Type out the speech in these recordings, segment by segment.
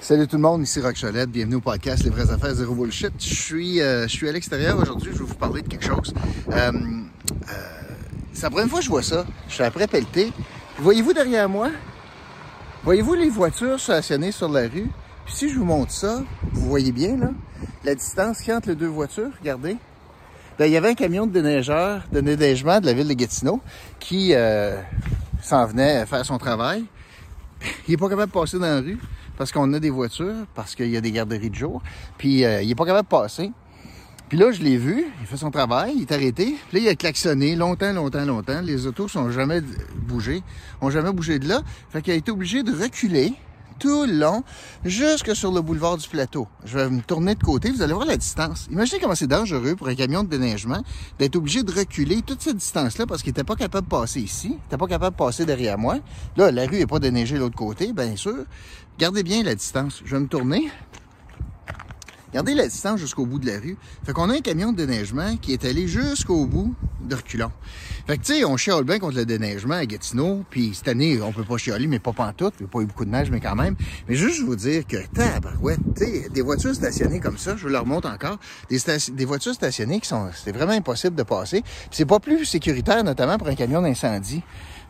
Salut tout le monde, ici Rock Cholette, bienvenue au podcast Les vraies affaires zéro bullshit. Je suis, euh, je suis à l'extérieur aujourd'hui, je vais vous parler de quelque chose. Euh, euh, c'est la première fois que je vois ça. Je suis après pelleté. Voyez-vous derrière moi? Voyez-vous les voitures stationnées sur la rue? Puis si je vous montre ça, vous voyez bien là, la distance qui entre les deux voitures, regardez. Ben, il y avait un camion de déneigeur, de déneigement de la ville de Gatineau qui s'en venait faire son travail. Il est pas capable de passer dans la rue parce qu'on a des voitures, parce qu'il y a des garderies de jour. Puis euh, il est pas capable de passer. Puis là, je l'ai vu, il fait son travail, il est arrêté. Puis là, il a klaxonné longtemps, longtemps, longtemps. Les autos sont jamais bougé, ont jamais bougé de là. Fait qu'il a été obligé de reculer tout le long, jusque sur le boulevard du plateau. Je vais me tourner de côté, vous allez voir la distance. Imaginez comment c'est dangereux pour un camion de déneigement d'être obligé de reculer toute cette distance-là parce qu'il n'était pas capable de passer ici, il n'était pas capable de passer derrière moi. Là, la rue n'est pas déneigée de l'autre côté, bien sûr. Gardez bien la distance. Je vais me tourner. Regardez la distance jusqu'au bout de la rue. Fait qu'on a un camion de déneigement qui est allé jusqu'au bout de reculons. Fait que, tu sais, on chiale bien contre le déneigement à Gatineau, puis cette année, on peut pas chialer, mais pas pantoute. Il n'y a pas eu beaucoup de neige, mais quand même. Mais juste vous dire que, tabarouette, tu sais, des voitures stationnées comme ça, je vous leur montre encore, des, des voitures stationnées qui sont, c'est vraiment impossible de passer. c'est pas plus sécuritaire, notamment pour un camion d'incendie.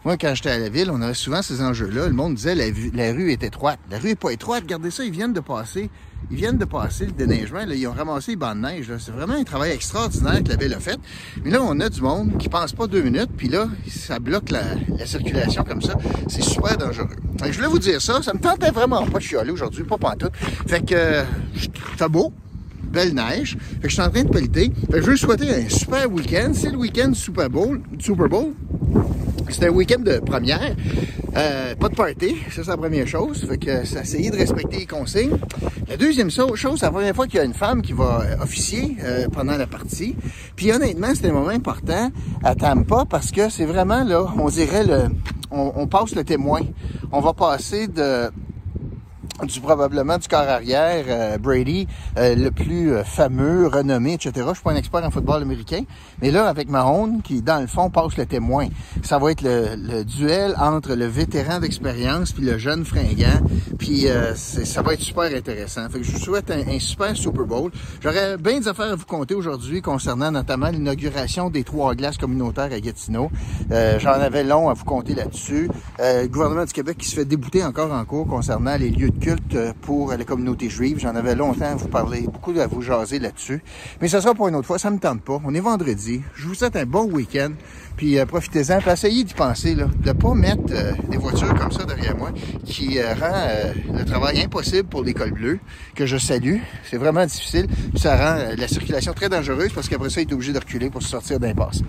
Moi, quand j'étais à la ville, on avait souvent ces enjeux-là. Le monde disait la, la rue est étroite. La rue est pas étroite. Regardez ça, ils viennent de passer. Ils viennent de passer le déneigement. Là, ils ont ramassé les bancs de neige. C'est vraiment un travail extraordinaire que la ville a fait. Mais là, on a du monde qui pense pas deux minutes. Puis là, ça bloque la, la circulation comme ça. C'est super dangereux. je voulais vous dire ça. Ça me tentait vraiment pas de chialer aujourd'hui, pas pantoute. Fait que, euh, fait beau belle neige. Fait que je suis en train de pelleter. Fait que je veux souhaiter un super week-end. C'est le week-end Super Bowl. Super Bowl. C'est un week-end de première. Euh, pas de party, ça c'est la première chose. Fait que c'est essayer de respecter les consignes. La deuxième chose, c'est la première fois qu'il y a une femme qui va euh, officier euh, pendant la partie. Puis honnêtement, c'est un moment important à Tampa parce que c'est vraiment là, on dirait le, on passe le témoin. On va passer de du probablement du corps arrière, euh, Brady, euh, le plus euh, fameux, renommé, etc. Je suis pas un expert en football américain, mais là, avec Mahone, qui dans le fond passe le témoin, ça va être le, duel entre le vétéran d'expérience puis le jeune fringant, puis ça va être super intéressant. Fait que je vous souhaite un, super Super Bowl. J'aurais bien des affaires à vous compter aujourd'hui concernant notamment l'inauguration des trois glaces communautaires à Gatineau. J'en avais long à vous compter là-dessus. le gouvernement du Québec qui se fait débouter encore en cours concernant les lieux de euh, pour la communauté juive. J'en avais longtemps à vous parler, beaucoup à vous jaser là-dessus. Mais ça sera pour une autre fois, ça me tente pas. On est vendredi. Je vous souhaite un bon week-end. Puis euh, profitez-en, puis essayez d'y penser, là, de pas mettre euh, des voitures comme ça derrière moi, qui rend le travail impossible pour l'école bleue, que je salue. C'est vraiment difficile. Ça rend la circulation très dangereuse parce qu'après ça, il est obligé de reculer pour se sortir d'impasse.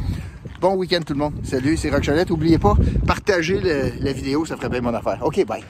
Bon week-end tout le monde. Salut, c'est Rock N'oubliez pas, partagez la vidéo, ça ferait bien mon affaire. OK, bye.